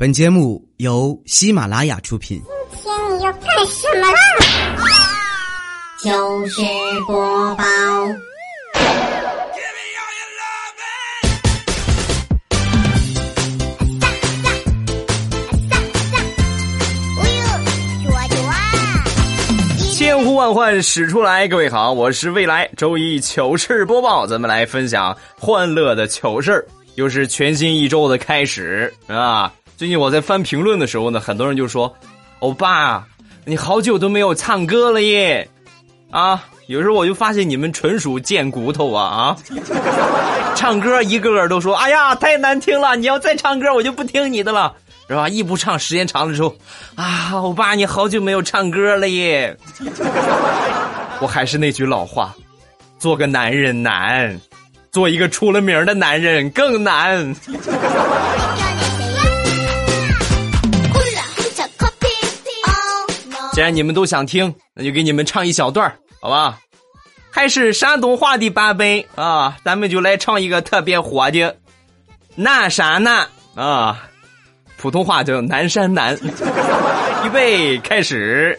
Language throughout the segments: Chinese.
本节目由喜马拉雅出品。今天你要干什么啦？糗事播报。千呼万唤始出来，各位好，我是未来周一糗事播报，咱们来分享欢乐的糗事儿，又是全新一周的开始啊！最近我在翻评论的时候呢，很多人就说：“欧巴，你好久都没有唱歌了耶！”啊，有时候我就发现你们纯属贱骨头啊啊！唱歌一个个都说：“哎呀，太难听了！你要再唱歌，我就不听你的了。”是吧？一不唱，时间长了之后，啊，欧巴，你好久没有唱歌了耶！我还是那句老话，做个男人难，做一个出了名的男人更难。既然你们都想听，那就给你们唱一小段好吧？还是山东话的版本啊，咱们就来唱一个特别火的，南山南啊。普通话叫南山南，预备开始。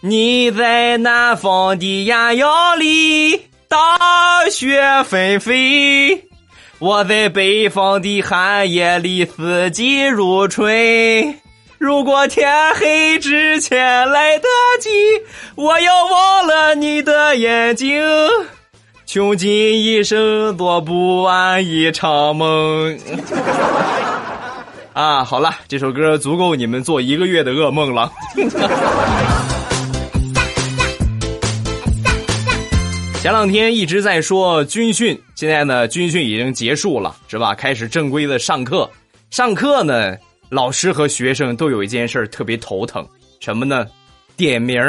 你在南方的艳阳里，大雪纷飞；我在北方的寒夜里，四季如春。如果天黑之前来得及，我要忘了你的眼睛，穷尽一生做不完一场梦。啊，好了，这首歌足够你们做一个月的噩梦了。前两天一直在说军训，现在呢，军训已经结束了，是吧？开始正规的上课。上课呢，老师和学生都有一件事特别头疼，什么呢？点名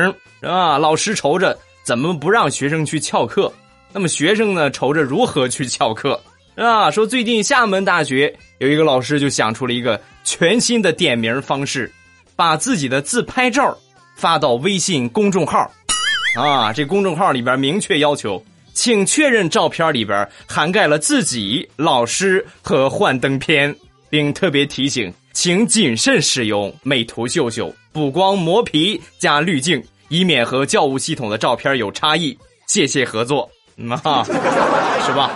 啊？老师愁着怎么不让学生去翘课，那么学生呢，愁着如何去翘课。啊，说最近厦门大学有一个老师就想出了一个全新的点名方式，把自己的自拍照发到微信公众号，啊，这公众号里边明确要求，请确认照片里边涵盖了自己、老师和幻灯片，并特别提醒，请谨慎使用美图秀秀、补光磨皮加滤镜，以免和教务系统的照片有差异。谢谢合作，啊，是吧？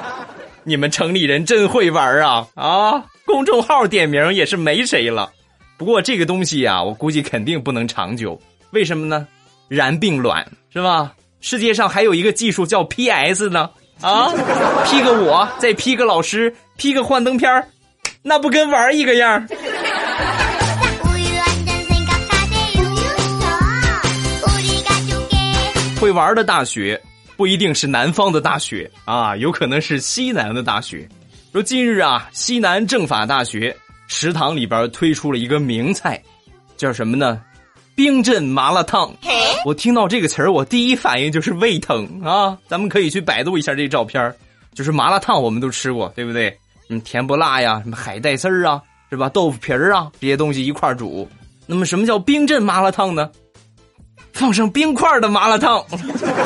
你们城里人真会玩啊啊！公众号点名也是没谁了。不过这个东西呀，我估计肯定不能长久。为什么呢？燃并卵是吧？世界上还有一个技术叫 PS 呢啊！P 个我，再 P 个老师，P 个幻灯片那不跟玩一个样？会玩的大学。不一定是南方的大学啊，有可能是西南的大学。说近日啊，西南政法大学食堂里边推出了一个名菜，叫什么呢？冰镇麻辣烫。我听到这个词儿，我第一反应就是胃疼啊！咱们可以去百度一下这照片就是麻辣烫，我们都吃过，对不对？嗯，甜不辣呀，什么海带丝儿啊，是吧？豆腐皮儿啊，这些东西一块煮。那么什么叫冰镇麻辣烫呢？放上冰块的麻辣烫。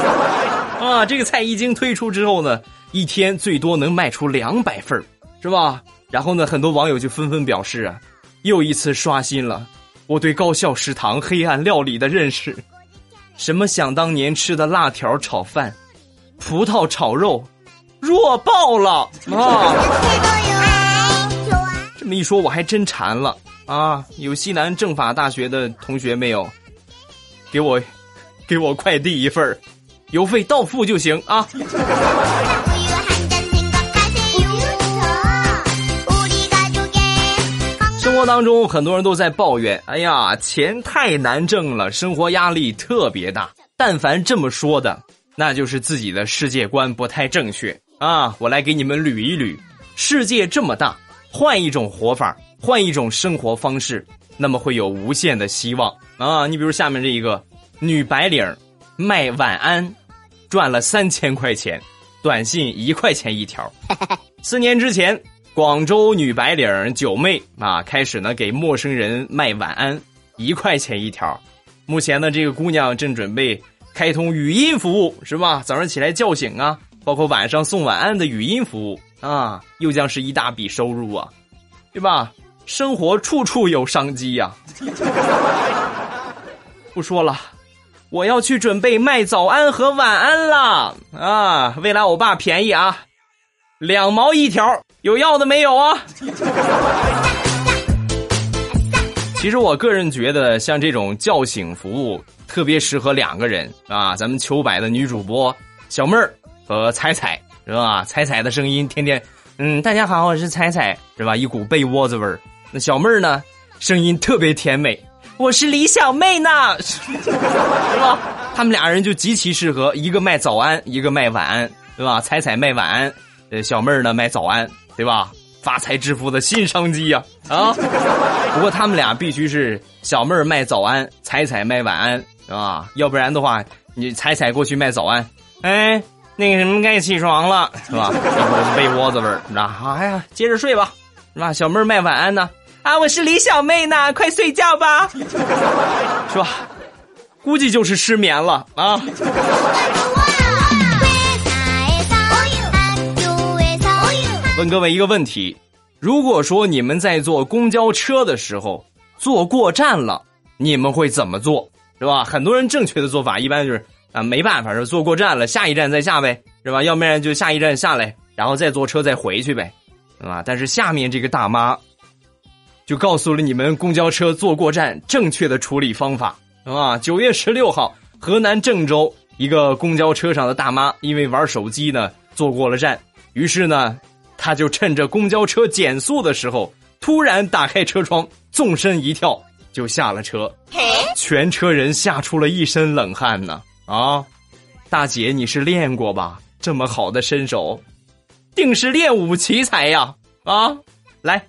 啊，这个菜一经推出之后呢，一天最多能卖出两百份是吧？然后呢，很多网友就纷纷表示啊，又一次刷新了我对高校食堂黑暗料理的认识。什么想当年吃的辣条炒饭、葡萄炒肉，弱爆了 啊！这么一说，我还真馋了啊！有西南政法大学的同学没有？给我，给我快递一份儿。邮费到付就行啊！生活当中，很多人都在抱怨：“哎呀，钱太难挣了，生活压力特别大。”但凡这么说的，那就是自己的世界观不太正确啊！我来给你们捋一捋：世界这么大，换一种活法，换一种生活方式，那么会有无限的希望啊！你比如下面这一个女白领卖晚安。赚了三千块钱，短信一块钱一条。四年之前，广州女白领九妹啊，开始呢给陌生人卖晚安，一块钱一条。目前呢，这个姑娘正准备开通语音服务，是吧？早上起来叫醒啊，包括晚上送晚安的语音服务啊，又将是一大笔收入啊，对吧？生活处处有商机呀。不说了，我要去准备卖早安和晚安了啊！未来欧巴便宜啊，两毛一条，有要的没有啊？其实我个人觉得，像这种叫醒服务特别适合两个人啊。咱们糗百的女主播小妹儿和彩彩是吧？彩彩的声音天天，嗯，大家好，我是彩彩是吧？一股被窝子味儿。那小妹儿呢，声音特别甜美，我是李小妹呢，是吧？他们俩人就极其适合，一个卖早安，一个卖晚安，对吧？彩彩卖晚安，呃，小妹儿呢卖早安，对吧？发财致富的新商机呀！啊，不过他们俩必须是小妹儿卖早安，彩彩卖晚安，是吧？要不然的话，你彩彩过去卖早安，哎，那个什么该起床了，是吧？一股被窝子味儿，那哎呀，接着睡吧，是吧？小妹儿卖晚安呢，啊，我是李小妹呢，快睡觉吧，是吧？估计就是失眠了啊。问各位一个问题：如果说你们在坐公交车的时候坐过站了，你们会怎么做？是吧？很多人正确的做法一般就是啊，没办法，是坐过站了，下一站再下呗，是吧？要不然就下一站下来，然后再坐车再回去呗，是吧？但是下面这个大妈就告诉了你们公交车坐过站正确的处理方法，是吧？九月十六号，河南郑州一个公交车上的大妈因为玩手机呢坐过了站，于是呢。她就趁着公交车减速的时候，突然打开车窗，纵身一跳就下了车，全车人吓出了一身冷汗呢！啊，大姐你是练过吧？这么好的身手，定是练武奇才呀！啊，来，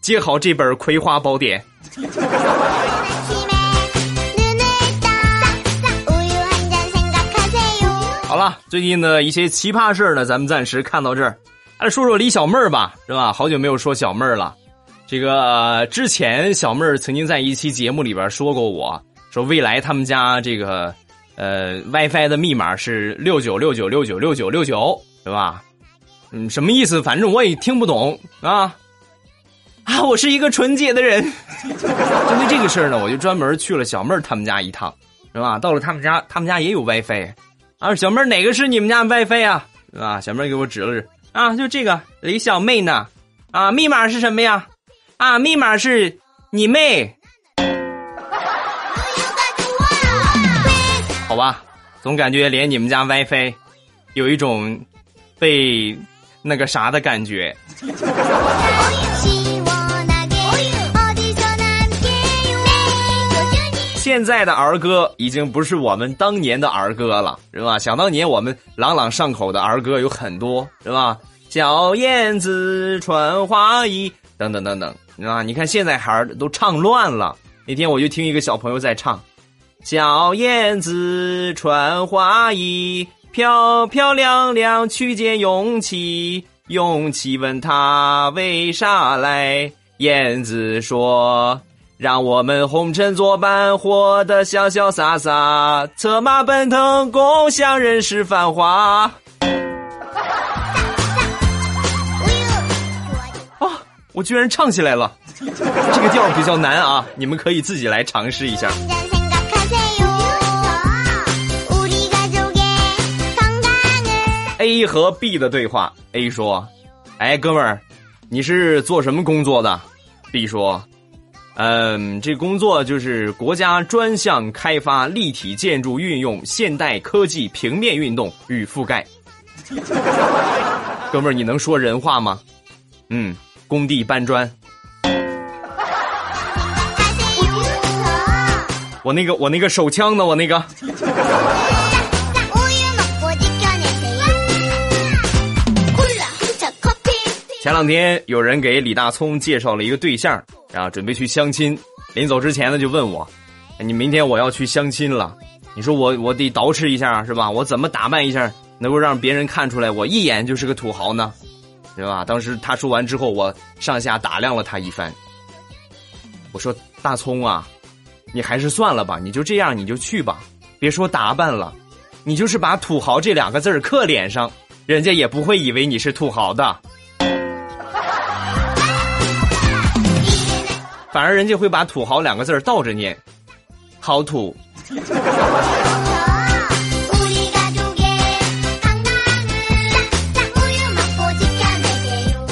接好这本《葵花宝典》。好了，最近的一些奇葩事儿呢，咱们暂时看到这儿。来说说李小妹儿吧，是吧？好久没有说小妹儿了。这个之前小妹儿曾经在一期节目里边说过，我说未来他们家这个呃 WiFi 的密码是六九六九六九六九六九，对吧？嗯，什么意思？反正我也听不懂啊啊！我是一个纯洁的人。针对这个事儿呢，我就专门去了小妹儿他们家一趟，是吧？到了他们家，他们家也有 WiFi 啊。小妹儿哪个是你们家 WiFi 啊？是吧？小妹儿给我指了指。啊，就这个李小妹呢，啊，密码是什么呀？啊，密码是你妹。好吧，总感觉连你们家 WiFi 有一种被那个啥的感觉。现在的儿歌已经不是我们当年的儿歌了，是吧？想当年我们朗朗上口的儿歌有很多，是吧？小燕子穿花衣，等等等等，啊！你看现在孩儿都唱乱了。那天我就听一个小朋友在唱：“小燕子穿花衣，漂漂亮亮去见勇气。勇气问他为啥来？燕子说。”让我们红尘作伴，活得潇潇洒洒，策马奔腾，共享人世繁华。啊！我居然唱起来了，这个调比较难啊，你们可以自己来尝试一下。A 和 B 的对话：A 说：“哎，哥们儿，你是做什么工作的？”B 说。嗯，这工作就是国家专项开发立体建筑运用现代科技平面运动与覆盖。哥们儿，你能说人话吗？嗯，工地搬砖。我那个，我那个手枪呢？我那个。前两天有人给李大聪介绍了一个对象。啊准备去相亲，临走之前呢，就问我：“你明天我要去相亲了，你说我我得捯饬一下是吧？我怎么打扮一下能够让别人看出来我一眼就是个土豪呢？对吧？”当时他说完之后，我上下打量了他一番。我说：“大葱啊，你还是算了吧，你就这样你就去吧，别说打扮了，你就是把土豪这两个字刻脸上，人家也不会以为你是土豪的。”反而人家会把“土豪”两个字儿倒着念，好土。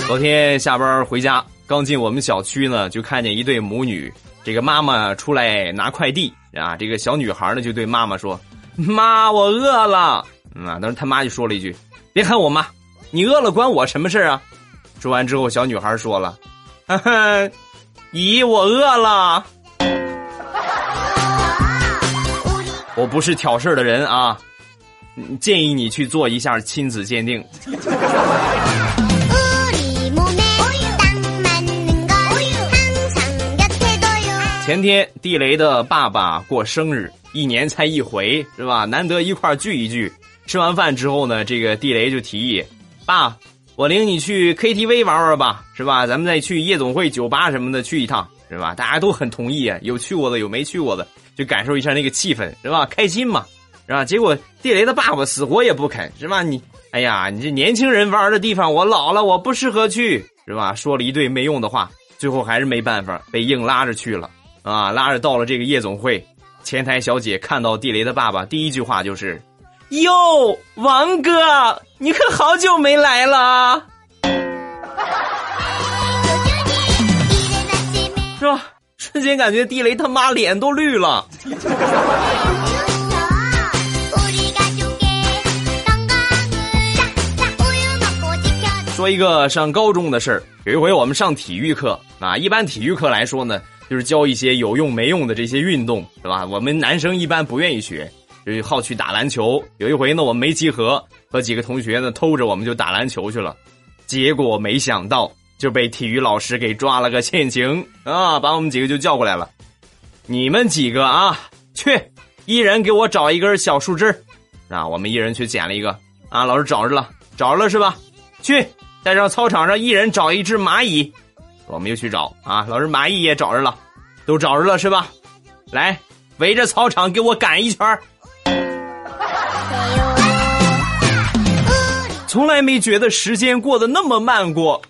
昨天下班回家，刚进我们小区呢，就看见一对母女。这个妈妈出来拿快递啊，这个小女孩呢就对妈妈说：“妈，我饿了。”啊，当时他妈就说了一句：“别喊我妈，你饿了关我什么事啊？”说完之后，小女孩说了：“哈哈，姨，我饿了。”我不是挑事儿的人啊，建议你去做一下亲子鉴定。前天地雷的爸爸过生日，一年才一回，是吧？难得一块聚一聚。吃完饭之后呢，这个地雷就提议：“爸，我领你去 KTV 玩玩吧，是吧？咱们再去夜总会、酒吧什么的去一趟，是吧？”大家都很同意啊，有去过的，有没去过的，就感受一下那个气氛，是吧？开心嘛，是吧？结果地雷的爸爸死活也不肯，是吧？你，哎呀，你这年轻人玩的地方，我老了，我不适合去，是吧？说了一堆没用的话，最后还是没办法，被硬拉着去了。啊，拉着到了这个夜总会，前台小姐看到地雷的爸爸，第一句话就是：“哟，王哥，你可好久没来了，是吧？”瞬间感觉地雷他妈脸都绿了。说一个上高中的事儿，有一回我们上体育课啊，一般体育课来说呢。就是教一些有用没用的这些运动，是吧？我们男生一般不愿意学，就好去打篮球。有一回呢，我们没集合，和几个同学呢偷着我们就打篮球去了，结果没想到就被体育老师给抓了个现行啊，把我们几个就叫过来了。你们几个啊，去，一人给我找一根小树枝啊，我们一人去捡了一个啊，老师找着了，找着了是吧？去，再上操场上一人找一只蚂蚁。我们又去找啊，老师蚂蚁也找着了，都找着了是吧？来，围着操场给我赶一圈从来没觉得时间过得那么慢过。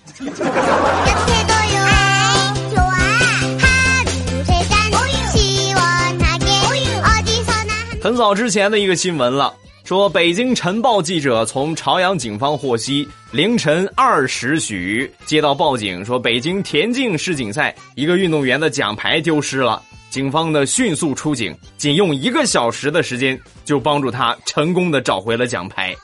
很早之前的一个新闻了。说，北京晨报记者从朝阳警方获悉，凌晨二时许接到报警，说北京田径世锦赛一个运动员的奖牌丢失了。警方呢迅速出警，仅用一个小时的时间就帮助他成功的找回了奖牌，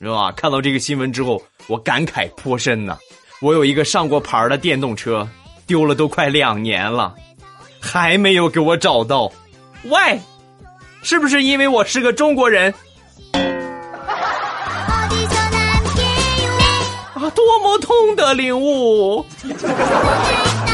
是吧？看到这个新闻之后，我感慨颇深呐。我有一个上过牌的电动车，丢了都快两年了，还没有给我找到。喂，是不是因为我是个中国人？啊多么痛的领悟！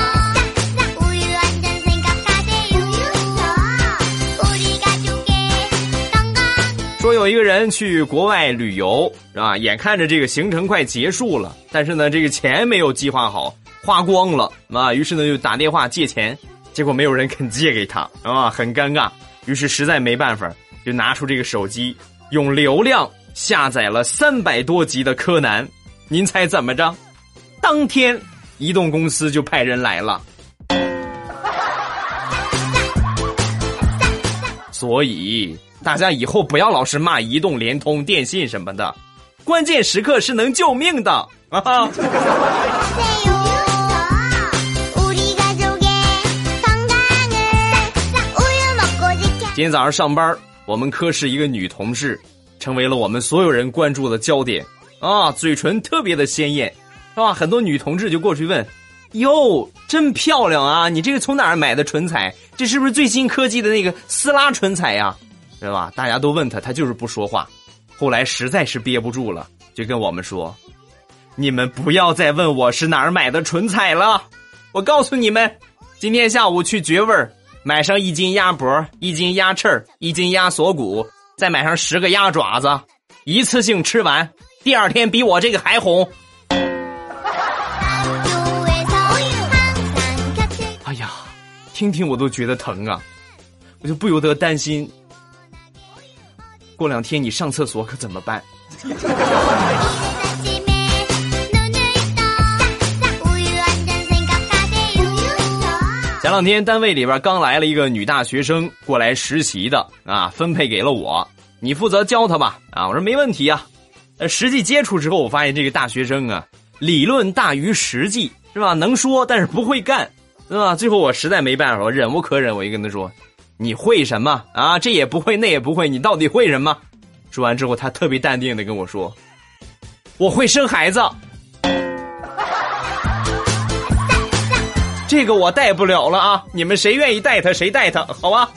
说有一个人去国外旅游，是吧？眼看着这个行程快结束了，但是呢，这个钱没有计划好，花光了啊。于是呢，就打电话借钱，结果没有人肯借给他，啊，很尴尬。于是实在没办法，就拿出这个手机，用流量下载了三百多集的柯南。您猜怎么着？当天，移动公司就派人来了。所以大家以后不要老是骂移动、联通、电信什么的，关键时刻是能救命的啊！今天早上上班，我们科室一个女同事，成为了我们所有人关注的焦点。啊，嘴唇特别的鲜艳，是吧？很多女同志就过去问：“哟，真漂亮啊！你这个从哪儿买的唇彩？这是不是最新科技的那个撕拉唇彩呀？是吧？”大家都问他，他就是不说话。后来实在是憋不住了，就跟我们说：“你们不要再问我是哪儿买的唇彩了。我告诉你们，今天下午去绝味儿买上一斤鸭脖、一斤鸭翅、一斤鸭锁骨，再买上十个鸭爪子，一次性吃完。”第二天比我这个还红。听听我都觉得疼啊！我就不由得担心，过两天你上厕所可怎么办？前 前两天单位里边刚来了一个女大学生过来实习的啊，分配给了我，你负责教她吧啊，我说没问题啊。呃，实际接触之后，我发现这个大学生啊，理论大于实际，是吧？能说，但是不会干，对吧？最后我实在没办法，我忍无可忍，我就跟他说：“你会什么啊？这也不会，那也不会，你到底会什么？”说完之后，他特别淡定的跟我说：“我会生孩子。”这个我带不了了啊！你们谁愿意带他，谁带他，好吧？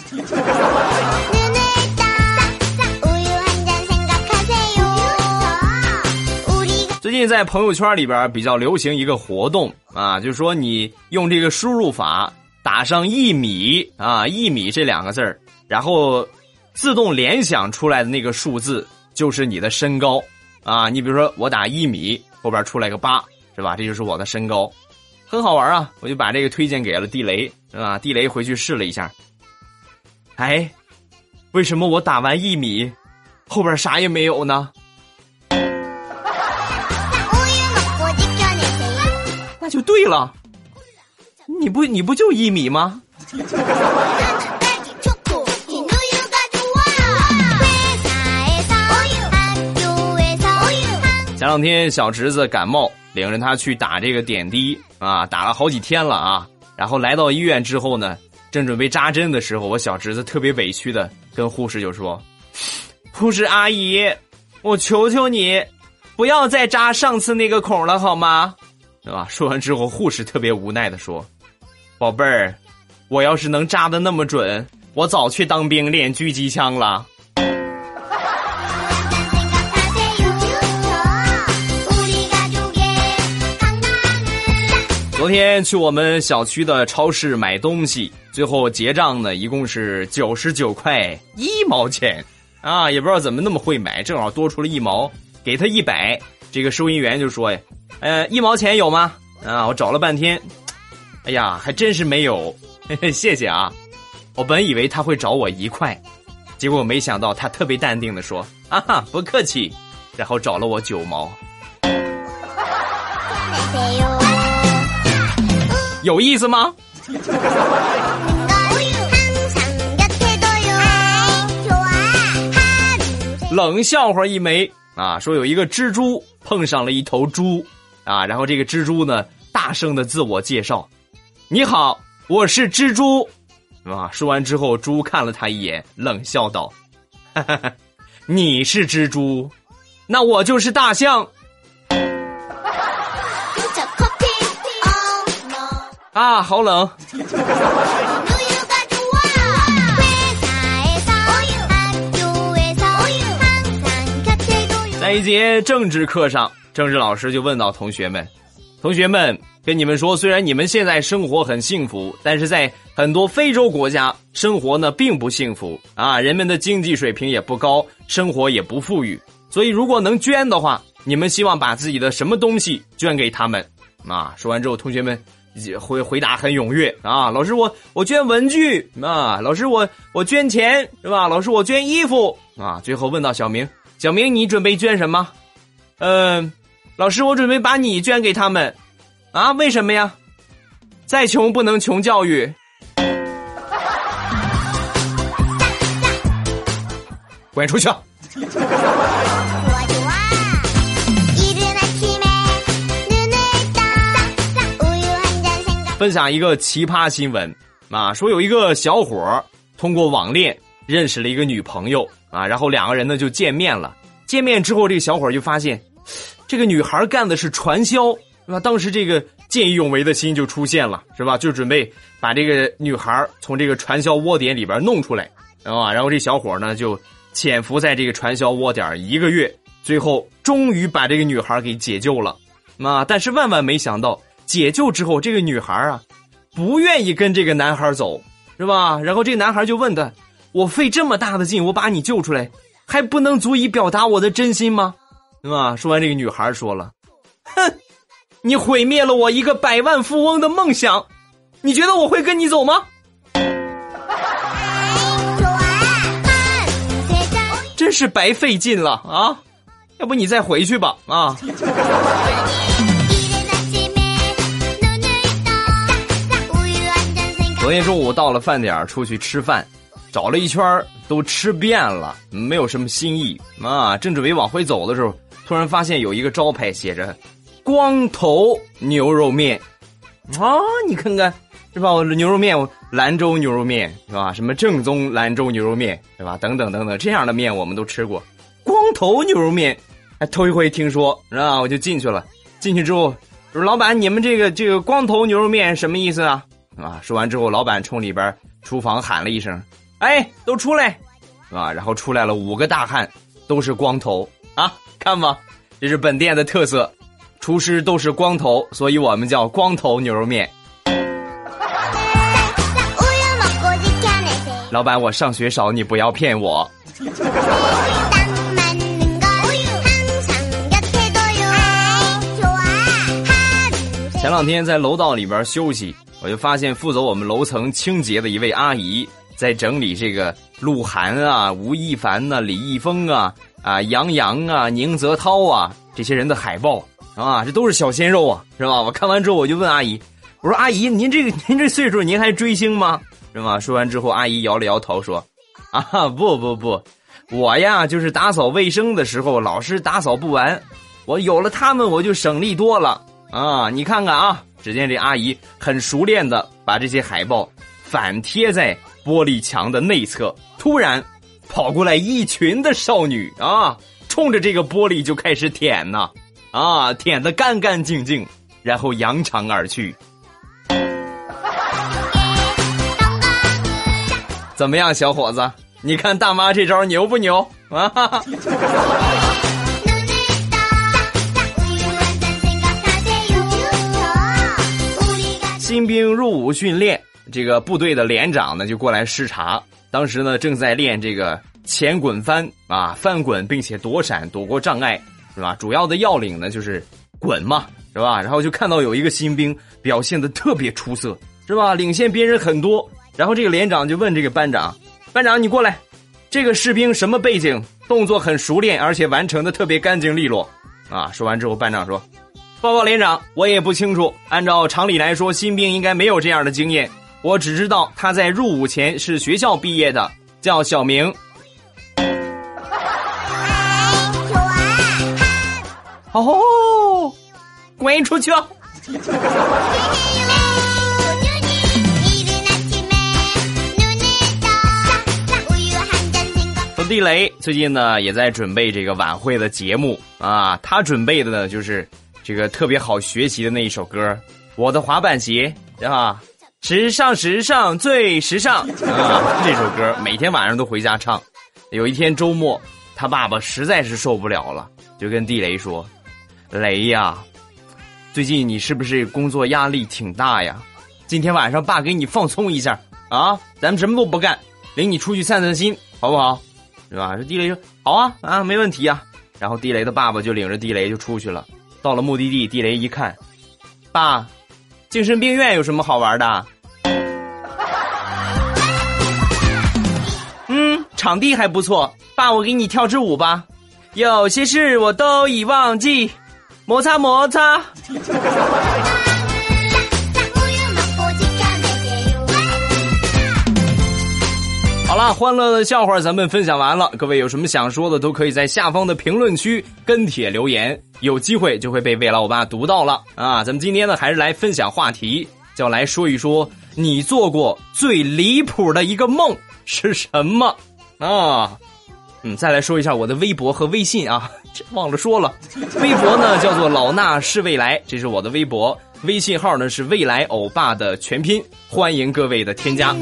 最近在朋友圈里边比较流行一个活动啊，就是说你用这个输入法打上一米啊，一米这两个字，然后自动联想出来的那个数字就是你的身高啊。你比如说我打一米，后边出来个八，是吧？这就是我的身高。很好玩啊！我就把这个推荐给了地雷，是吧？地雷回去试了一下，哎，为什么我打完一米，后边啥也没有呢？对了，你不你不就一米吗？前两天小侄子感冒。领着他去打这个点滴啊，打了好几天了啊。然后来到医院之后呢，正准备扎针的时候，我小侄子特别委屈的跟护士就说：“护士阿姨，我求求你，不要再扎上次那个孔了，好吗？”对吧？说完之后，护士特别无奈的说：“宝贝儿，我要是能扎的那么准，我早去当兵练狙击枪了。”昨天去我们小区的超市买东西，最后结账呢，一共是九十九块一毛钱，啊，也不知道怎么那么会买，正好多出了一毛，给他一百，这个收银员就说呀，呃，一毛钱有吗？啊，我找了半天，哎呀，还真是没有，嘿嘿，谢谢啊，我本以为他会找我一块，结果没想到他特别淡定的说，啊哈，不客气，然后找了我九毛。有意思吗？冷笑话一枚啊！说有一个蜘蛛碰上了一头猪啊，然后这个蜘蛛呢大声的自我介绍：“你好，我是蜘蛛。”啊，说完之后，猪看了他一眼，冷笑道：“哈哈哈，你是蜘蛛，那我就是大象。”啊，好冷！在一节政治课上，政治老师就问到同学们：“同学们，跟你们说，虽然你们现在生活很幸福，但是在很多非洲国家生活呢并不幸福啊，人们的经济水平也不高，生活也不富裕。所以，如果能捐的话，你们希望把自己的什么东西捐给他们？”啊，说完之后，同学们也。回回答很踊跃啊！老师，我我捐文具啊！老师，我我捐钱是吧？老师，我捐衣服啊！最后问到小明，小明你准备捐什么？嗯，老师，我准备把你捐给他们啊！为什么呀？再穷不能穷教育。滚出去！分享一个奇葩新闻啊，说有一个小伙通过网恋认识了一个女朋友啊，然后两个人呢就见面了。见面之后，这个小伙就发现这个女孩干的是传销，是吧？当时这个见义勇为的心就出现了，是吧？就准备把这个女孩从这个传销窝点里边弄出来啊。然后这小伙呢就潜伏在这个传销窝点一个月，最后终于把这个女孩给解救了啊！但是万万没想到。解救之后，这个女孩啊，不愿意跟这个男孩走，是吧？然后这男孩就问他：“我费这么大的劲，我把你救出来，还不能足以表达我的真心吗？是吧？”说完，这个女孩说了：“哼，你毁灭了我一个百万富翁的梦想，你觉得我会跟你走吗？”真是白费劲了啊！要不你再回去吧啊！昨天中午到了饭点出去吃饭，找了一圈都吃遍了，没有什么新意啊。正准备往回走的时候，突然发现有一个招牌写着“光头牛肉面”，啊，你看看是吧？我牛肉面，我兰州牛肉面是吧？什么正宗兰州牛肉面是吧？等等等等，这样的面我们都吃过。光头牛肉面，还头一回听说，是吧？我就进去了。进去之后，说：“老板，你们这个这个光头牛肉面什么意思啊？”啊！说完之后，老板冲里边厨房喊了一声：“哎，都出来！”啊，然后出来了五个大汉，都是光头啊！看吧，这是本店的特色，厨师都是光头，所以我们叫光头牛肉面。老板，我上学少，你不要骗我。前两天在楼道里边休息。我就发现负责我们楼层清洁的一位阿姨在整理这个鹿晗啊、吴亦凡呐、李易峰啊、啊杨洋啊、宁泽涛啊这些人的海报啊，这都是小鲜肉啊，是吧？我看完之后我就问阿姨，我说阿姨，您这个您这岁数您还追星吗？是吧？说完之后，阿姨摇了摇头说，啊不不不，我呀就是打扫卫生的时候老是打扫不完，我有了他们我就省力多了啊！你看看啊。只见这阿姨很熟练的把这些海报反贴在玻璃墙的内侧，突然跑过来一群的少女啊，冲着这个玻璃就开始舔呐，啊，舔的干干净净，然后扬长而去。怎么样，小伙子？你看大妈这招牛不牛啊？新兵入伍训练，这个部队的连长呢就过来视察。当时呢正在练这个前滚翻啊，翻滚并且躲闪，躲过障碍，是吧？主要的要领呢就是滚嘛，是吧？然后就看到有一个新兵表现的特别出色，是吧？领先别人很多。然后这个连长就问这个班长：“班长，你过来，这个士兵什么背景？动作很熟练，而且完成的特别干净利落。”啊，说完之后，班长说。报告连长，我也不清楚。按照常理来说，新兵应该没有这样的经验。我只知道他在入伍前是学校毕业的，叫小明。哦，滚出去！说地雷最近呢也在准备这个晚会的节目啊，他准备的呢就是。这个特别好学习的那一首歌，《我的滑板鞋》啊，时尚时尚最时尚啊！这首歌每天晚上都回家唱。有一天周末，他爸爸实在是受不了了，就跟地雷说：“雷呀，最近你是不是工作压力挺大呀？今天晚上爸给你放松一下啊，咱们什么都不干，领你出去散散心，好不好？是吧？”这地雷说：“好啊，啊，没问题啊。”然后地雷的爸爸就领着地雷就出去了。到了目的地，地雷一看，爸，精神病院有什么好玩的？场地还不错，爸，我给你跳支舞吧。有些事我都已忘记，摩擦摩擦。好了，欢乐的笑话咱们分享完了。各位有什么想说的，都可以在下方的评论区跟帖留言，有机会就会被未来我爸读到了啊！咱们今天呢，还是来分享话题，就来说一说你做过最离谱的一个梦是什么啊？嗯，再来说一下我的微博和微信啊，这忘了说了，微博呢 叫做老衲是未来，这是我的微博，微信号呢是未来欧巴的全拼，欢迎各位的添加。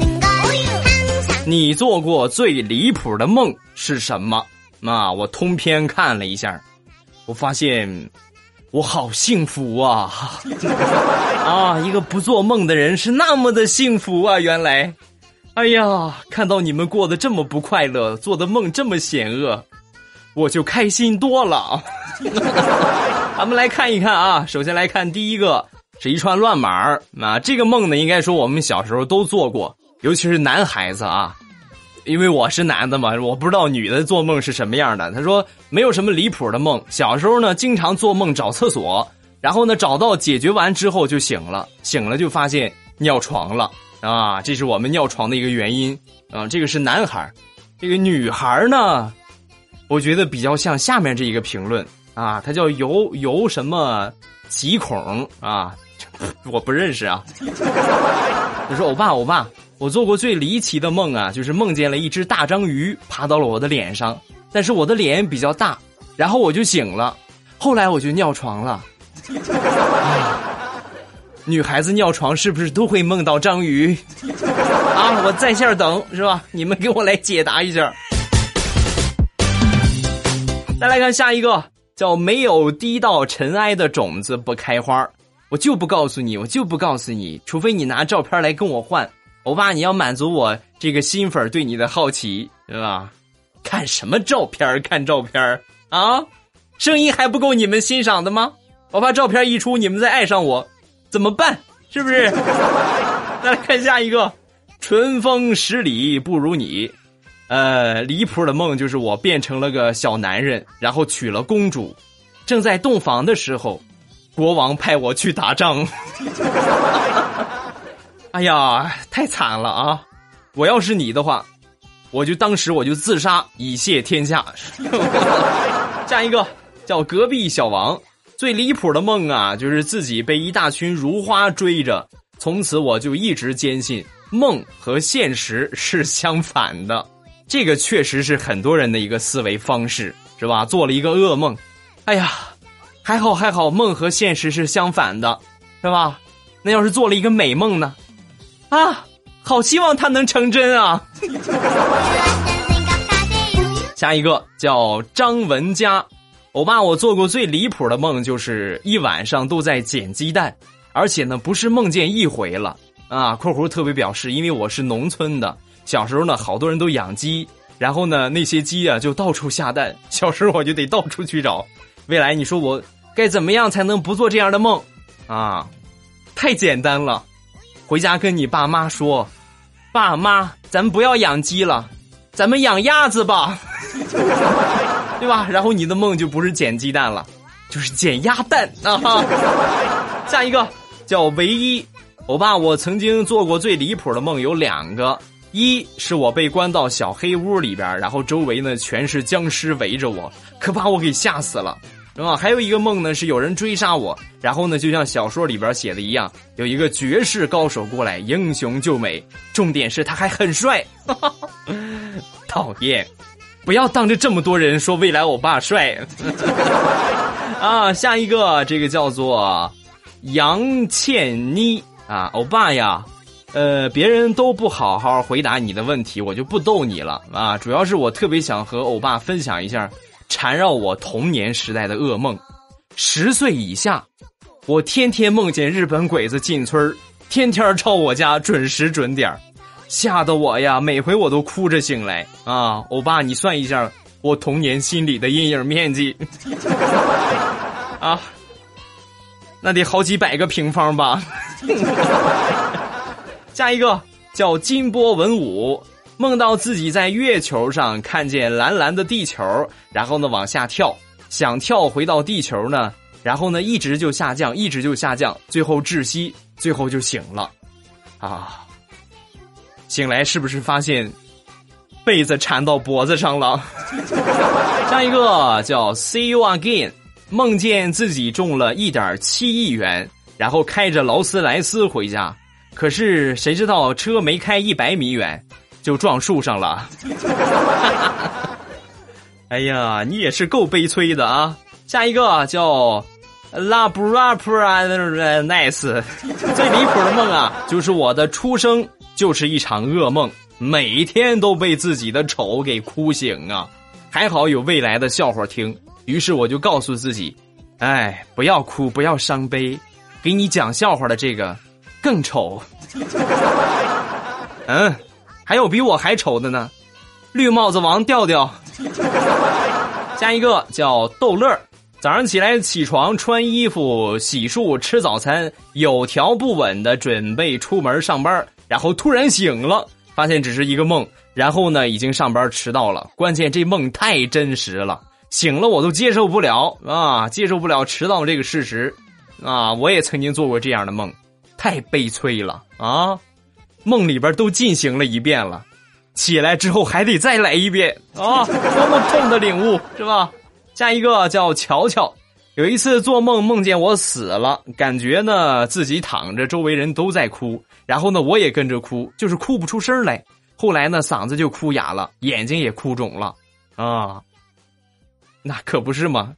你做过最离谱的梦是什么？啊，我通篇看了一下，我发现我好幸福啊！啊，一个不做梦的人是那么的幸福啊！原来，哎呀，看到你们过得这么不快乐，做的梦这么险恶，我就开心多了。咱们来看一看啊，首先来看第一个是一串乱码儿啊，这个梦呢，应该说我们小时候都做过。尤其是男孩子啊，因为我是男的嘛，我不知道女的做梦是什么样的。他说没有什么离谱的梦，小时候呢经常做梦找厕所，然后呢找到解决完之后就醒了，醒了就发现尿床了，啊，这是我们尿床的一个原因啊。这个是男孩这个女孩呢，我觉得比较像下面这一个评论啊，他叫游游什么极孔啊，我不认识啊。你说：“欧巴，欧巴，我做过最离奇的梦啊，就是梦见了一只大章鱼爬到了我的脸上，但是我的脸比较大，然后我就醒了，后来我就尿床了。女孩子尿床是不是都会梦到章鱼？啊，我在线等是吧？你们给我来解答一下。再来看下一个，叫没有滴到尘埃的种子不开花。”我就不告诉你，我就不告诉你，除非你拿照片来跟我换。欧巴，你要满足我这个新粉对你的好奇，是吧？看什么照片？看照片啊？声音还不够你们欣赏的吗？我怕照片一出，你们再爱上我，怎么办？是不是？再来看下一个，春风十里不如你。呃，离谱的梦就是我变成了个小男人，然后娶了公主，正在洞房的时候。国王派我去打仗，哎呀，太惨了啊！我要是你的话，我就当时我就自杀以谢天下。下一个叫隔壁小王，最离谱的梦啊，就是自己被一大群如花追着。从此我就一直坚信梦和现实是相反的，这个确实是很多人的一个思维方式，是吧？做了一个噩梦，哎呀。还好还好，梦和现实是相反的，是吧？那要是做了一个美梦呢？啊，好希望它能成真啊！下一个叫张文佳，欧巴，我做过最离谱的梦，就是一晚上都在捡鸡蛋，而且呢不是梦见一回了啊。括弧特别表示，因为我是农村的，小时候呢好多人都养鸡，然后呢那些鸡啊就到处下蛋，小时候我就得到处去找。未来你说我。该怎么样才能不做这样的梦？啊，太简单了，回家跟你爸妈说，爸妈，咱们不要养鸡了，咱们养鸭子吧，对吧？然后你的梦就不是捡鸡蛋了，就是捡鸭蛋啊！下一个叫唯一，欧巴，我曾经做过最离谱的梦有两个，一是我被关到小黑屋里边，然后周围呢全是僵尸围着我，可把我给吓死了。是吧？还有一个梦呢，是有人追杀我，然后呢，就像小说里边写的一样，有一个绝世高手过来，英雄救美，重点是他还很帅。哈 哈讨厌，不要当着这么多人说未来欧巴帅。啊，下一个这个叫做杨倩妮啊，欧巴呀，呃，别人都不好好回答你的问题，我就不逗你了啊。主要是我特别想和欧巴分享一下。缠绕我童年时代的噩梦，十岁以下，我天天梦见日本鬼子进村天天抄我家准时准点吓得我呀，每回我都哭着醒来啊！欧巴，你算一下我童年心里的阴影面积 啊，那得好几百个平方吧。下一个叫金波文武。梦到自己在月球上看见蓝蓝的地球，然后呢往下跳，想跳回到地球呢，然后呢一直就下降，一直就下降，最后窒息，最后就醒了，啊！醒来是不是发现被子缠到脖子上了？下一个叫 See you again，梦见自己中了一点七亿元，然后开着劳斯莱斯回家，可是谁知道车没开一百米远。就撞树上了，哎呀，你也是够悲催的啊！下一个叫 La Bra Bra Nice，最离谱的梦啊，就是我的出生就是一场噩梦，每天都被自己的丑给哭醒啊！还好有未来的笑话听，于是我就告诉自己，哎，不要哭，不要伤悲，给你讲笑话的这个更丑。嗯。还有比我还丑的呢，绿帽子王调调。下一个叫逗乐早上起来起床穿衣服洗漱吃早餐有条不紊的准备出门上班，然后突然醒了，发现只是一个梦，然后呢已经上班迟到了。关键这梦太真实了，醒了我都接受不了啊，接受不了迟到这个事实啊！我也曾经做过这样的梦，太悲催了啊！梦里边都进行了一遍了，起来之后还得再来一遍啊！多么痛的领悟，是吧？下一个叫乔乔，有一次做梦梦见我死了，感觉呢自己躺着，周围人都在哭，然后呢我也跟着哭，就是哭不出声来。后来呢嗓子就哭哑了，眼睛也哭肿了啊！那可不是吗？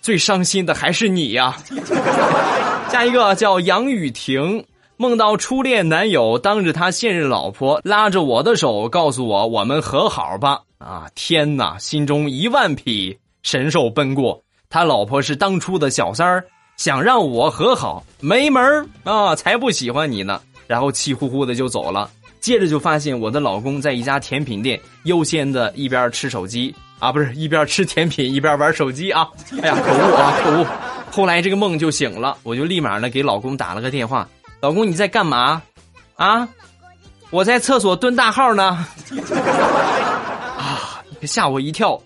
最伤心的还是你呀！下一个叫杨雨婷。梦到初恋男友当着他现任老婆拉着我的手，告诉我我们和好吧！啊，天哪，心中一万匹神兽奔过。他老婆是当初的小三儿，想让我和好，没门儿啊！才不喜欢你呢！然后气呼呼的就走了。接着就发现我的老公在一家甜品店悠闲的一边吃手机啊，不是一边吃甜品一边玩手机啊！哎呀，可恶啊，可恶！后来这个梦就醒了，我就立马呢给老公打了个电话。老公，你在干嘛？啊，我在厕所蹲大号呢。啊，吓我一跳，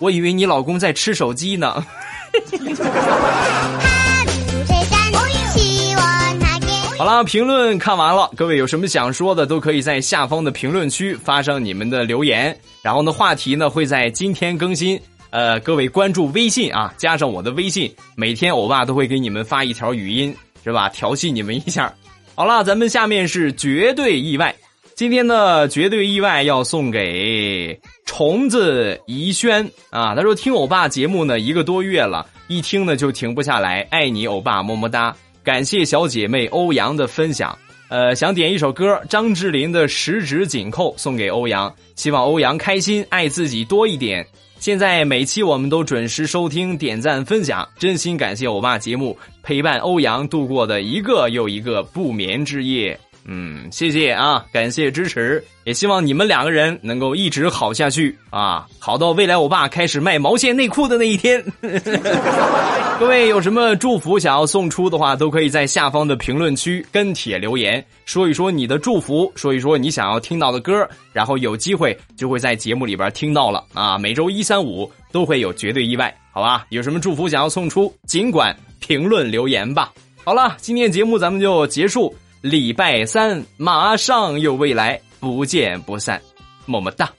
我以为你老公在吃手机呢。好了，评论看完了，各位有什么想说的，都可以在下方的评论区发上你们的留言。然后呢，话题呢会在今天更新。呃，各位关注微信啊，加上我的微信，每天欧巴都会给你们发一条语音。是吧？调戏你们一下，好了，咱们下面是绝对意外。今天的绝对意外要送给虫子怡轩啊！他说听欧巴节目呢一个多月了，一听呢就停不下来。爱你欧巴，么么哒！感谢小姐妹欧阳的分享。呃，想点一首歌，张智霖的十指紧扣送给欧阳，希望欧阳开心，爱自己多一点。现在每期我们都准时收听、点赞、分享，真心感谢欧巴节目陪伴欧阳度过的一个又一个不眠之夜。嗯，谢谢啊，感谢支持，也希望你们两个人能够一直好下去啊，好到未来我爸开始卖毛线内裤的那一天。各位有什么祝福想要送出的话，都可以在下方的评论区跟帖留言，说一说你的祝福，说一说你想要听到的歌，然后有机会就会在节目里边听到了啊。每周一、三、五都会有绝对意外，好吧？有什么祝福想要送出，尽管评论留言吧。好了，今天节目咱们就结束。礼拜三马上有未来，不见不散，么么哒。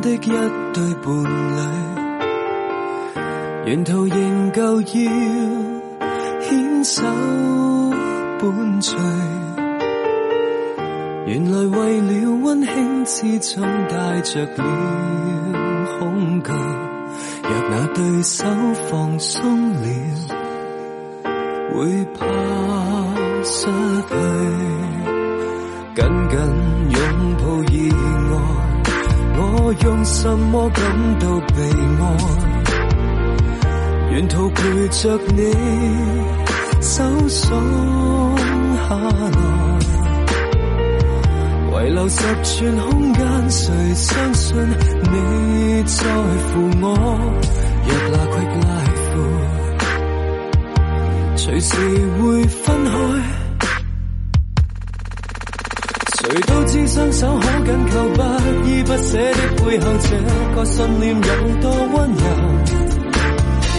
的一对伴侣沿途仍旧要牵手伴随，原来为了温馨之中带着了恐惧。若那对手放松了，会怕失去。紧紧拥抱意外，我用什么感到被爱？沿途陪着你，手松下来，遗留十寸空间，谁相信你在乎我？若那 quick life，随时会分开，谁都知双手可紧扣，不依不舍的背后，这个信念有多温柔。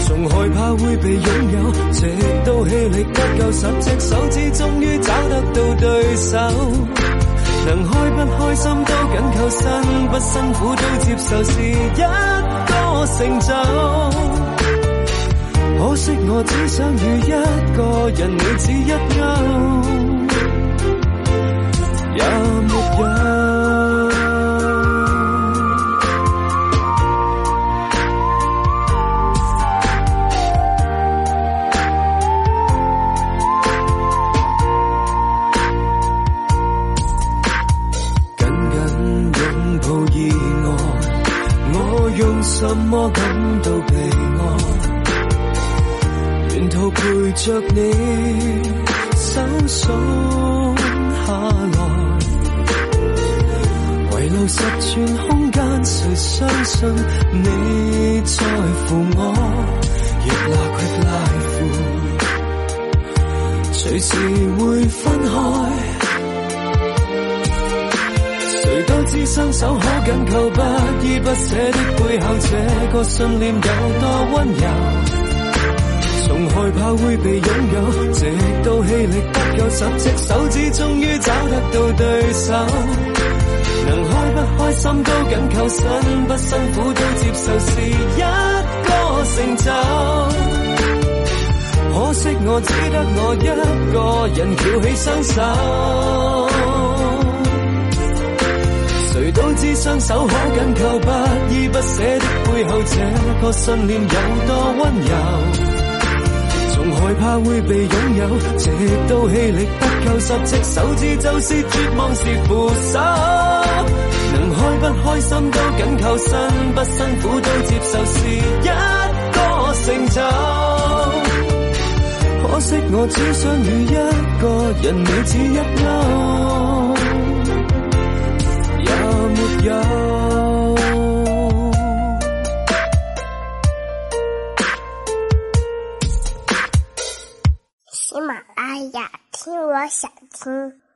仲害怕会被拥有，直到气力不够，十只手指终于找得到对手。能开不开心都紧扣，辛不辛苦都接受，是一个成就。可惜我只想与一个人，你只一勾，什么感到被爱？途陪着你搜索下來。圍路十寸空間，誰相信你在乎我？若那 quick life，隨時會分開。誰都知雙手可緊扣，不依不捨的背後，這個信念有多溫柔。從害怕會被擁有，直到氣力不夠，十只手指終於找得到對手。能開不開心都緊扣，辛不辛苦都接受，是一個成就。可惜我只得我一個人翹起雙手。誰都知雙手可緊扣，不依不捨的背後，這個信念有多溫柔。害怕會被擁有，直到氣力不夠，十隻手指就是絕望是扶手。能開不開心都緊扣，辛不辛苦都接受，是一個成就。可惜我只想與一個人，你只一勾也沒有。我想听。